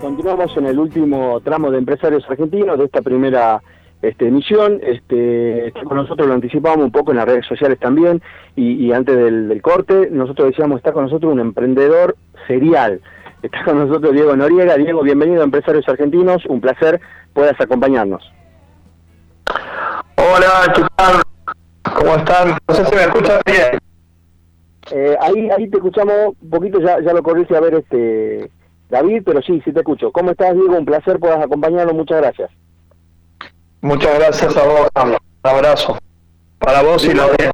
Continuamos en el último tramo de empresarios argentinos de esta primera este, emisión. Este, con nosotros lo anticipábamos un poco en las redes sociales también y, antes del, corte, nosotros decíamos está con nosotros un emprendedor serial. Está con nosotros Diego Noriega. Diego, bienvenido a Empresarios Argentinos. Un placer puedas acompañarnos. Hola, ¿qué tal? ¿Cómo están? No sé si me escuchan bien. Eh, ahí, ahí te escuchamos un poquito, ya, ya lo corriste a ver este David, pero sí, sí te escucho. ¿Cómo estás, Diego? Un placer puedas acompañarnos. Muchas gracias. Muchas gracias a vos, Un abrazo. Para vos y la audiencia.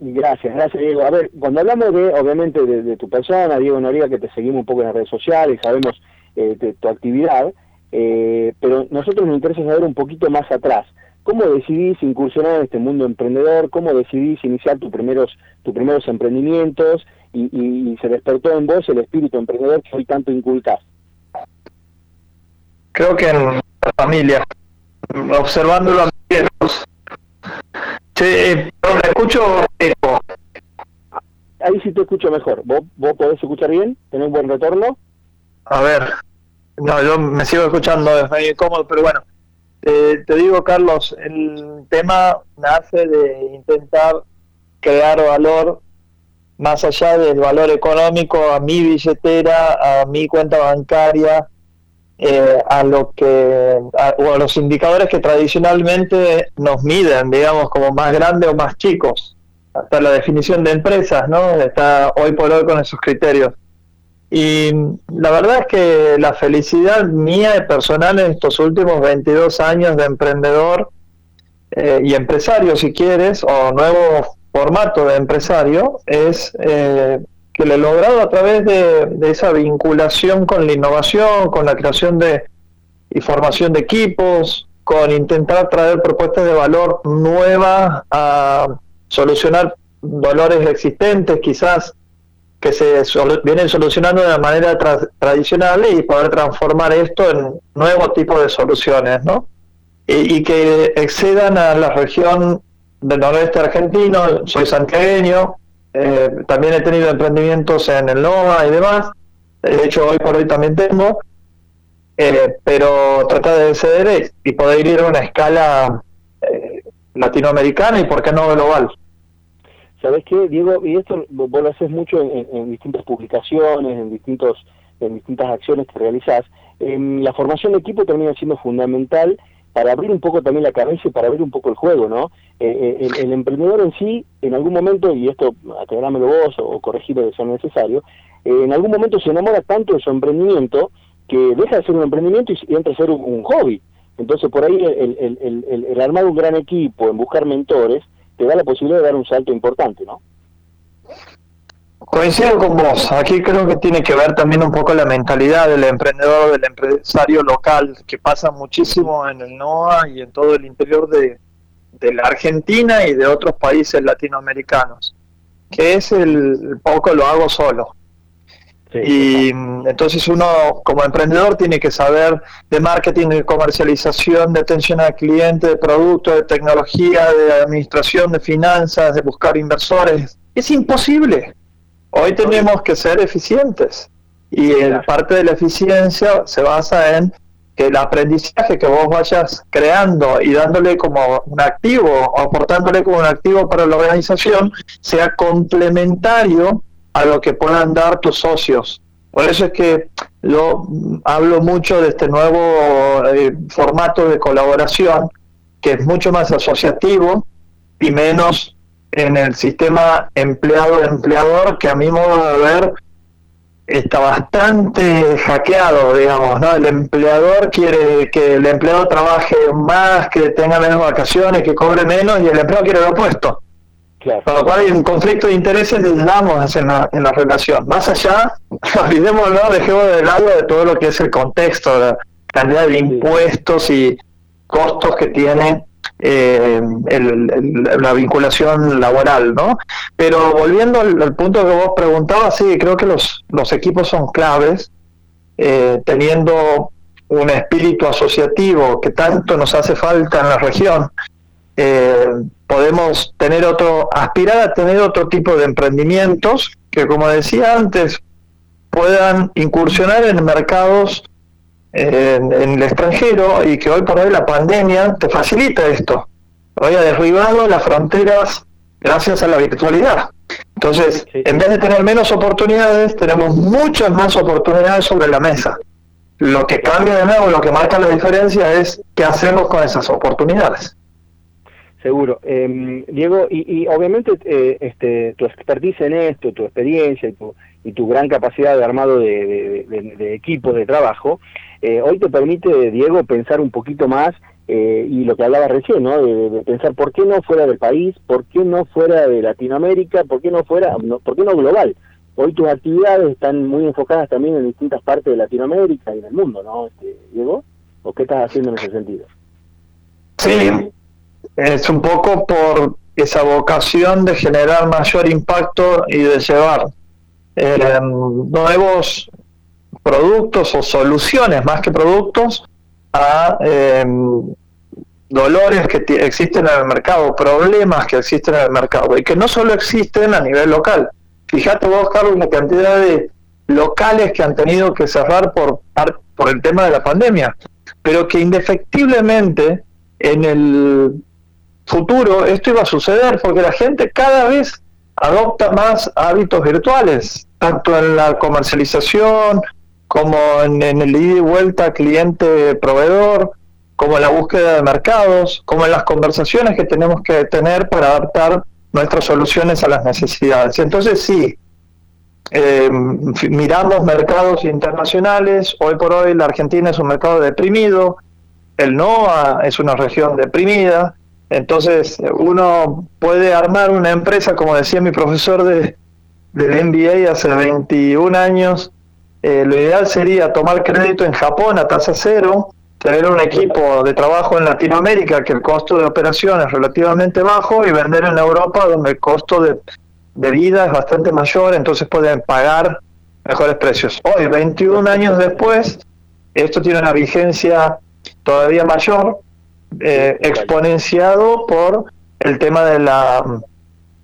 Gracias, gracias Diego. A ver, cuando hablamos de, obviamente, de, tu persona, Diego Noriega, que te seguimos un poco en las redes sociales, sabemos eh, de tu actividad, eh, pero nosotros nos interesa saber un poquito más atrás. ¿Cómo decidís incursionar en este mundo emprendedor? ¿Cómo decidís iniciar tus primeros, tus primeros emprendimientos? Y, se despertó en vos el espíritu emprendedor que hoy tanto inculcás. Creo que en la familia, observándolo a mis Sí, pero escucho Ahí sí te escucho mejor. ¿Vos, ¿Vos podés escuchar bien? ¿Tenés un buen retorno? A ver, no, yo me sigo escuchando, es medio incómodo, pero bueno. Eh, te digo, Carlos, el tema nace de intentar crear valor más allá del valor económico a mi billetera, a mi cuenta bancaria, eh, a lo que o a los indicadores que tradicionalmente nos miden, digamos, como más grandes o más chicos. Hasta la definición de empresas, ¿no? Está hoy por hoy con esos criterios. Y la verdad es que la felicidad mía y personal en estos últimos 22 años de emprendedor eh, y empresario, si quieres, o nuevo formato de empresario, es eh, que lo he logrado a través de, esa vinculación con la innovación, con la creación de y formación de equipos, con intentar traer propuestas de valor nuevas a solucionar dolores existentes, quizás que se vienen solucionando de manera tradicional y poder transformar esto en nuevos tipos de soluciones, ¿no? Y, que excedan a la región del noroeste argentino, soy santiagueño, eh, también he tenido emprendimientos en el NOVA y demás. De hecho, hoy por hoy también tengo. Eh, pero trata de ceder y poder ir a una escala eh, latinoamericana y, ¿por qué no, global? ¿Sabes qué, Diego? Y esto vos lo haces mucho en, distintas publicaciones, en distintos en distintas acciones que realizás. la formación de equipo termina siendo fundamental para abrir un poco también la cabeza y para abrir un poco el juego, ¿no? Eh, eh, el, emprendedor en sí, en algún momento, y esto aclarámelo vos o corregirlo de ser necesario, eh, en algún momento se enamora tanto de su emprendimiento que deja de ser un emprendimiento y, entra a ser un, hobby. Entonces, por ahí el, el, el, armar un gran equipo, en buscar mentores, te da la posibilidad de dar un salto importante, ¿no? Coincido con vos. Aquí creo que tiene que ver también un poco la mentalidad del emprendedor, del empresario local, que pasa muchísimo en el NOA y en todo el interior de, la Argentina y de otros países latinoamericanos, que es el poco lo hago solo. y entonces uno como emprendedor tiene que saber de marketing, de comercialización, de atención al cliente, de producto, de tecnología, de administración, de finanzas, de buscar inversores. Es imposible. Hoy tenemos que ser eficientes y parte de la eficiencia se basa en que el aprendizaje que vos vayas creando y dándole como un activo o aportándole como un activo para la organización sea complementario a lo que puedan dar tus socios. Por eso es que yo hablo mucho de este nuevo eh, formato de colaboración que es mucho más asociativo y menos en el sistema empleado-empleador, que a mi modo de ver está bastante hackeado, digamos, ¿no? El empleador quiere que el empleado trabaje más, que tenga menos vacaciones, que cobre menos, y el empleado quiere lo opuesto. Claro. Con lo cual hay un conflicto de intereses damos en la, en la relación. Más allá, olvidémonos, dejemos de lado de todo lo que es el contexto, la cantidad de impuestos y costos que tiene eh, la vinculación laboral, ¿no? Pero volviendo al, punto que vos preguntabas, sí, creo que los, equipos son claves, eh, teniendo un espíritu asociativo que tanto nos hace falta en la región, eh, podemos tener otro, aspirar a tener otro tipo de emprendimientos que, como decía antes, puedan incursionar en mercados en, el extranjero y que hoy por hoy la pandemia te facilita esto. Hoy ha derribado las fronteras gracias a la virtualidad. Entonces, en vez de tener menos oportunidades, tenemos muchas más oportunidades sobre la mesa. Lo que cambia de nuevo, lo que marca la diferencia es qué hacemos con esas oportunidades. Seguro. Em, Diego, y, obviamente eh, este, tu expertise en esto, tu experiencia y tu, y tu gran capacidad de armado de, de, equipos de trabajo, eh, hoy te permite, Diego, pensar un poquito más eh, y lo que hablaba recién, ¿no? De, pensar por qué no fuera del país, por qué no fuera de Latinoamérica, por qué no fuera, por qué no global. Hoy tus actividades están muy enfocadas también en distintas partes de Latinoamérica y del mundo, ¿no, este, Diego? ¿O qué estás haciendo en ese sentido? Sí, es un poco por esa vocación de generar mayor impacto y de llevar eh, nuevos productos o soluciones más que productos a eh, dolores que existen en el mercado, problemas que existen en el mercado y que no solo existen a nivel local. Fíjate vos, Carlos, la cantidad de locales que han tenido que cerrar por, por el tema de la pandemia, pero que indefectiblemente en el futuro esto iba a suceder porque la gente cada vez adopta más hábitos virtuales, tanto en la comercialización como en, el ida y vuelta cliente-proveedor, como en la búsqueda de mercados, como en las conversaciones que tenemos que tener para adaptar nuestras soluciones a las necesidades. Entonces sí, eh, miramos mercados internacionales, hoy por hoy la Argentina es un mercado deprimido, el NOA es una región deprimida, entonces, uno puede armar una empresa, como decía mi profesor de, del MBA hace 21 años. Eh, lo ideal sería tomar crédito en Japón a tasa cero, tener un equipo de trabajo en Latinoamérica que el costo de operación es relativamente bajo y vender en Europa donde el costo de, de vida es bastante mayor, entonces pueden pagar mejores precios. Hoy, 21 años después, esto tiene una vigencia todavía mayor eh, exponenciado por el tema de la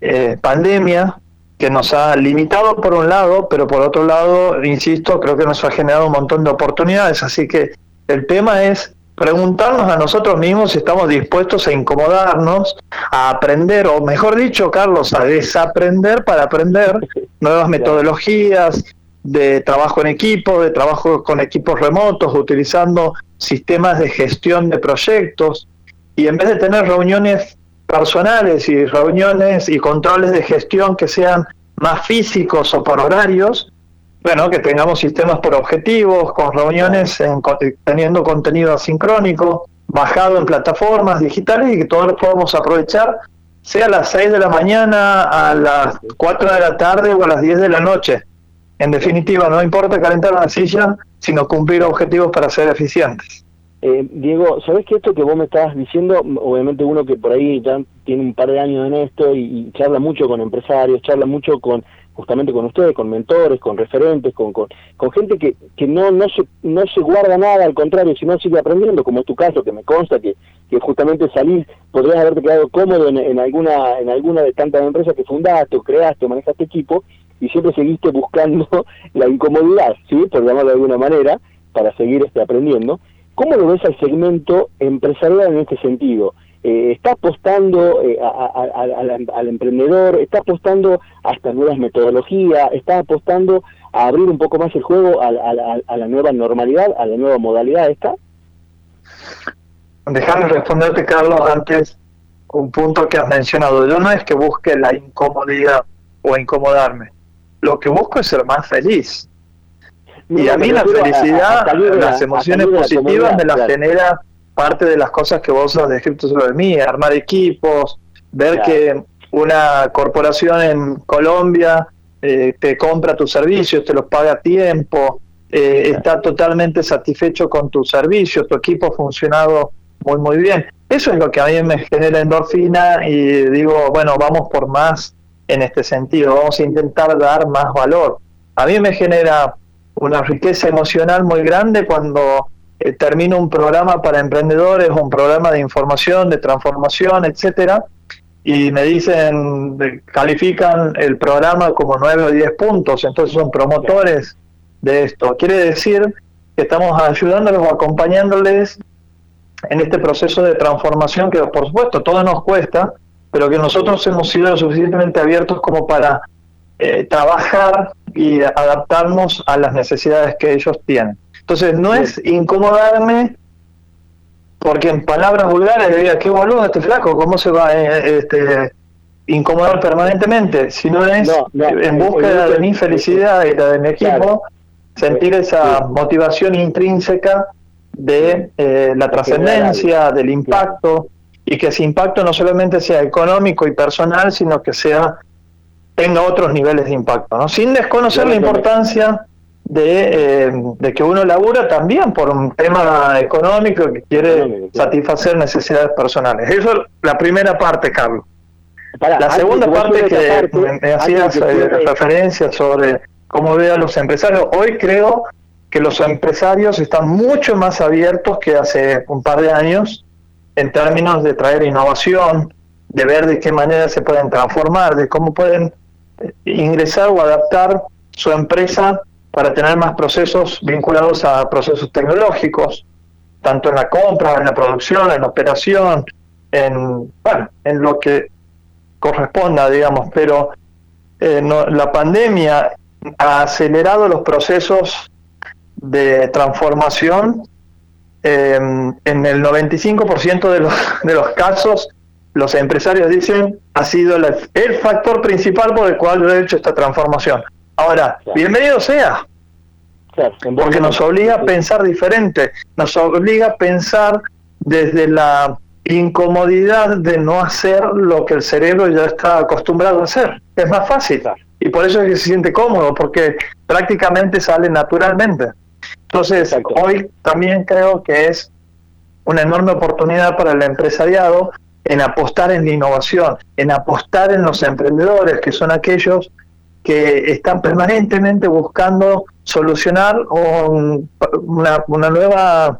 eh, pandemia que nos ha limitado por un lado, pero por otro lado, insisto, creo que nos ha generado un montón de oportunidades. Así que el tema es preguntarnos a nosotros mismos si estamos dispuestos a incomodarnos, a aprender, o mejor dicho, Carlos, a desaprender para aprender nuevas metodologías de trabajo en equipo, de trabajo con equipos remotos, utilizando sistemas de gestión de proyectos y en vez de tener reuniones personales y reuniones y controles de gestión que sean más físicos o por horarios, bueno, que tengamos sistemas por objetivos, con reuniones en, teniendo contenido asincrónico, bajado en plataformas digitales y que todos lo podamos aprovechar, sea a las 6 de la mañana, a las 4 de la tarde o a las 10 de la noche. En definitiva, no importa calentar una silla, sino cumplir objetivos para ser eficientes. Eh, Diego, ¿sabes que esto que vos me estabas diciendo, obviamente uno que por ahí ya tiene un par de años en esto y, charla mucho con empresarios, charla mucho con justamente con ustedes, con mentores, con referentes, con, con, gente que, que no, no, se, no se guarda nada, al contrario, sino sigue aprendiendo, como es tu caso, que me consta que, que justamente salís, podrías haberte quedado cómodo en, en, alguna en alguna de tantas empresas que fundaste o creaste o manejaste equipo, y siempre seguiste buscando la incomodidad, ¿sí? Por llamarlo de alguna manera, para seguir este, aprendiendo. ¿Cómo lo ves al segmento empresarial en este sentido? Eh, ¿Está apostando eh, al emprendedor? ¿Está apostando a estas nuevas metodologías? ¿Está apostando a abrir un poco más el juego a, la nueva normalidad, a la nueva modalidad esta? Déjame responderte, Carlos, antes un punto que has mencionado. Yo no es que busque la incomodidad o incomodarme lo que busco es ser más feliz. Y a mí la felicidad, las emociones positivas me las genera parte de las cosas que vos has descrito sobre mí, armar equipos, ver que una corporación en Colombia eh, te compra tus servicios, te los paga a tiempo, eh, está totalmente satisfecho con tus servicios, tu equipo ha funcionado muy, muy bien. Eso es lo que a mí me genera endorfina y digo, bueno, vamos por más en este sentido, vamos a intentar dar más valor. A mí me genera una riqueza emocional muy grande cuando eh, termino un programa para emprendedores, un programa de información, de transformación, etcétera, y me dicen, califican el programa como 9 o 10 puntos, entonces son promotores de esto. Quiere decir que estamos ayudándolos o acompañándoles en este proceso de transformación que por supuesto todo nos cuesta, pero que nosotros hemos sido lo suficientemente abiertos como para eh, trabajar y adaptarnos a las necesidades que ellos tienen. Entonces no es incomodarme porque en palabras vulgares diría, qué boludo este flaco, ¿cómo se va a eh, este, incomodar permanentemente? Si no es en búsqueda de mi felicidad y la de mi equipo, sentir esa motivación intrínseca de eh, la trascendencia, del impacto, y que ese impacto no solamente sea económico y personal, sino que sea tenga otros niveles de impacto, ¿no? Sin desconocer la importancia de, eh, de, que uno labura también por un tema económico que quiere satisfacer necesidades personales. Eso es la primera parte, Carlos. la segunda parte que me, hacías eh, referencia sobre cómo veo a los empresarios, hoy creo que los empresarios están mucho más abiertos que hace un par de años en términos de traer innovación, de ver de qué manera se pueden transformar, de cómo pueden ingresar o adaptar su empresa para tener más procesos vinculados a procesos tecnológicos, tanto en la compra, en la producción, en la operación, en, bueno, en lo que corresponda, digamos, pero eh, la pandemia ha acelerado los procesos de transformación. Eh, en el 95% de los, de los casos, los empresarios dicen ha sido el factor principal por el cual yo he hecho esta transformación. Ahora, bienvenido sea, porque nos obliga a pensar diferente, nos obliga a pensar desde la incomodidad de no hacer lo que el cerebro ya está acostumbrado a hacer. Es más fácil. Y por eso es que se siente cómodo, porque prácticamente sale naturalmente. Entonces, hoy también creo que es una enorme oportunidad para el empresariado en apostar en la innovación, en apostar en los emprendedores, que son aquellos que están permanentemente buscando solucionar una, una nueva,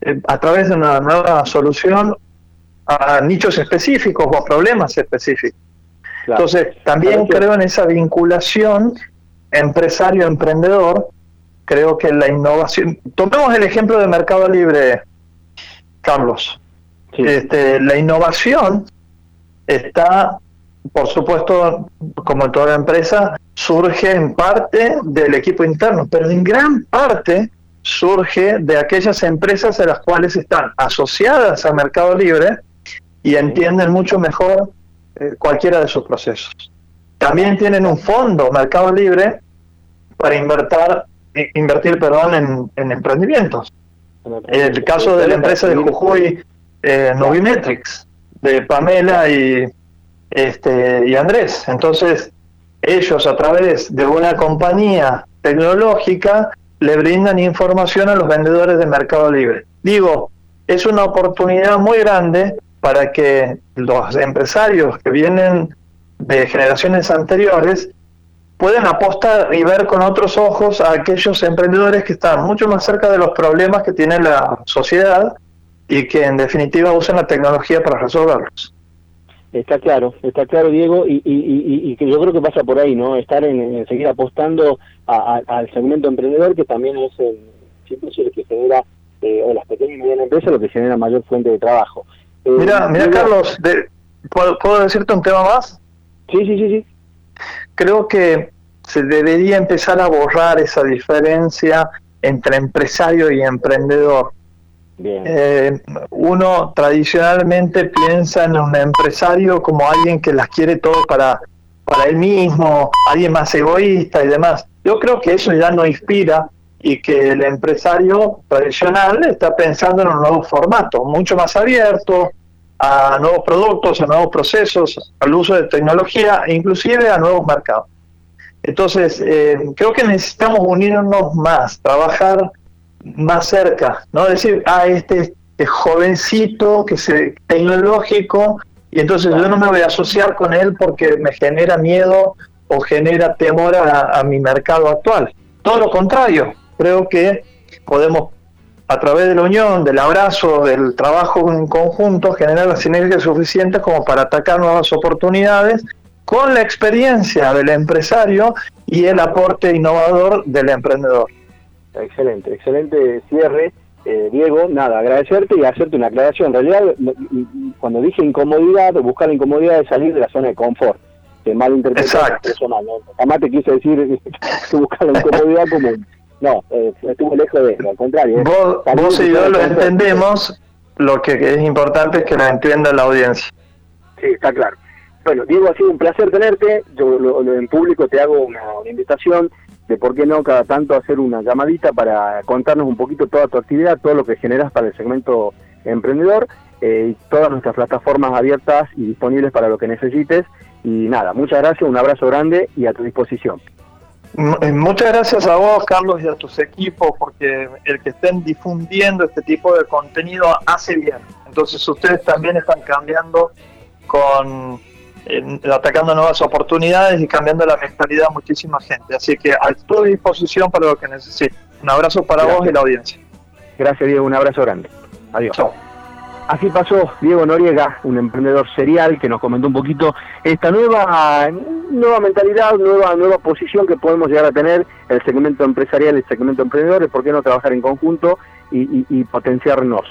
eh, a través de una nueva solución a nichos específicos o a problemas específicos. Entonces, también creo en esa vinculación empresario-emprendedor, creo que la innovación, tomemos el ejemplo de Mercado Libre, Carlos. Este, la innovación está por supuesto, como toda empresa, surge en parte del equipo interno, pero en gran parte surge de aquellas empresas a las cuales están asociadas al Mercado Libre y entienden mucho mejor eh, cualquiera de sus procesos. También tienen un fondo Mercado Libre para invertir, invertir perdón, en, emprendimientos. El caso de la empresa de Jujuy, eh, Novimetrics, de Pamela y este, y Andrés. Entonces, ellos a través de una compañía tecnológica le brindan información a los vendedores de Mercado Libre. Digo, es una oportunidad muy grande para que los empresarios que vienen de generaciones anteriores puedan apostar y ver con otros ojos a aquellos emprendedores que están mucho más cerca de los problemas que tiene la sociedad y que en definitiva usan la tecnología para resolverlos. Está claro, está claro, Diego, y, y, que yo creo que pasa por ahí, ¿no? Estar en, seguir apostando al segmento emprendedor, que también es el, el que genera, eh, o las pequeñas y medianas empresas, lo que genera mayor fuente de trabajo. Eh, mira, mira, Carlos, ¿puedo, decirte un tema más? Sí, sí, sí, sí. Creo que se debería empezar a borrar esa diferencia entre empresario y emprendedor. Eh, uno tradicionalmente piensa en un empresario como alguien que las quiere todo para, para él mismo, alguien más egoísta y demás. Yo creo que eso ya no inspira y que el empresario tradicional está pensando en un nuevo formato, mucho más abierto a nuevos productos, a nuevos procesos, al uso de tecnología, inclusive a nuevos mercados. Entonces, eh, creo que necesitamos unirnos más, trabajar más cerca, ¿no? Decir, ah, este es jovencito, que es tecnológico, y entonces yo no me voy a asociar con él porque me genera miedo o genera temor a, mi mercado actual. Todo lo contrario, creo que podemos a través de la unión, del abrazo, del trabajo en conjunto, generar las sinergias suficientes como para atacar nuevas oportunidades con la experiencia del empresario y el aporte innovador del emprendedor. Excelente, excelente cierre. Eh, Diego, nada, agradecerte y hacerte una aclaración. En realidad, cuando dije incomodidad, buscar la incomodidad de salir de la zona de confort. Que malinterpretar personal, ¿no? Jamás te quise decir que buscar la incomodidad como... No, eh, estuvo lejos de eso, al contrario. Vos, y yo lo entendemos, lo que es importante es que lo entienda la audiencia. Sí, está claro. Bueno, Diego, ha sido un placer tenerte. Yo lo, en público te hago una, invitación de por qué no cada tanto hacer una llamadita para contarnos un poquito toda tu actividad, todo lo que generas para el segmento emprendedor, eh, y todas nuestras plataformas abiertas y disponibles para lo que necesites. Y nada, muchas gracias, un abrazo grande y a tu disposición. Eh, muchas gracias a vos, Carlos, y a tus equipos, porque el que estén difundiendo este tipo de contenido hace bien. Entonces ustedes también están cambiando con atacando nuevas oportunidades y cambiando la mentalidad a muchísima gente. Así que a tu disposición para lo que necesite. Un abrazo para vos y la audiencia. Gracias, Diego. Un abrazo grande. Adiós. Así pasó Diego Noriega, un emprendedor serial que nos comentó un poquito esta nueva nueva mentalidad, nueva nueva posición que podemos llegar a tener el segmento empresarial, el segmento emprendedor, por qué no trabajar en conjunto y potenciarnos.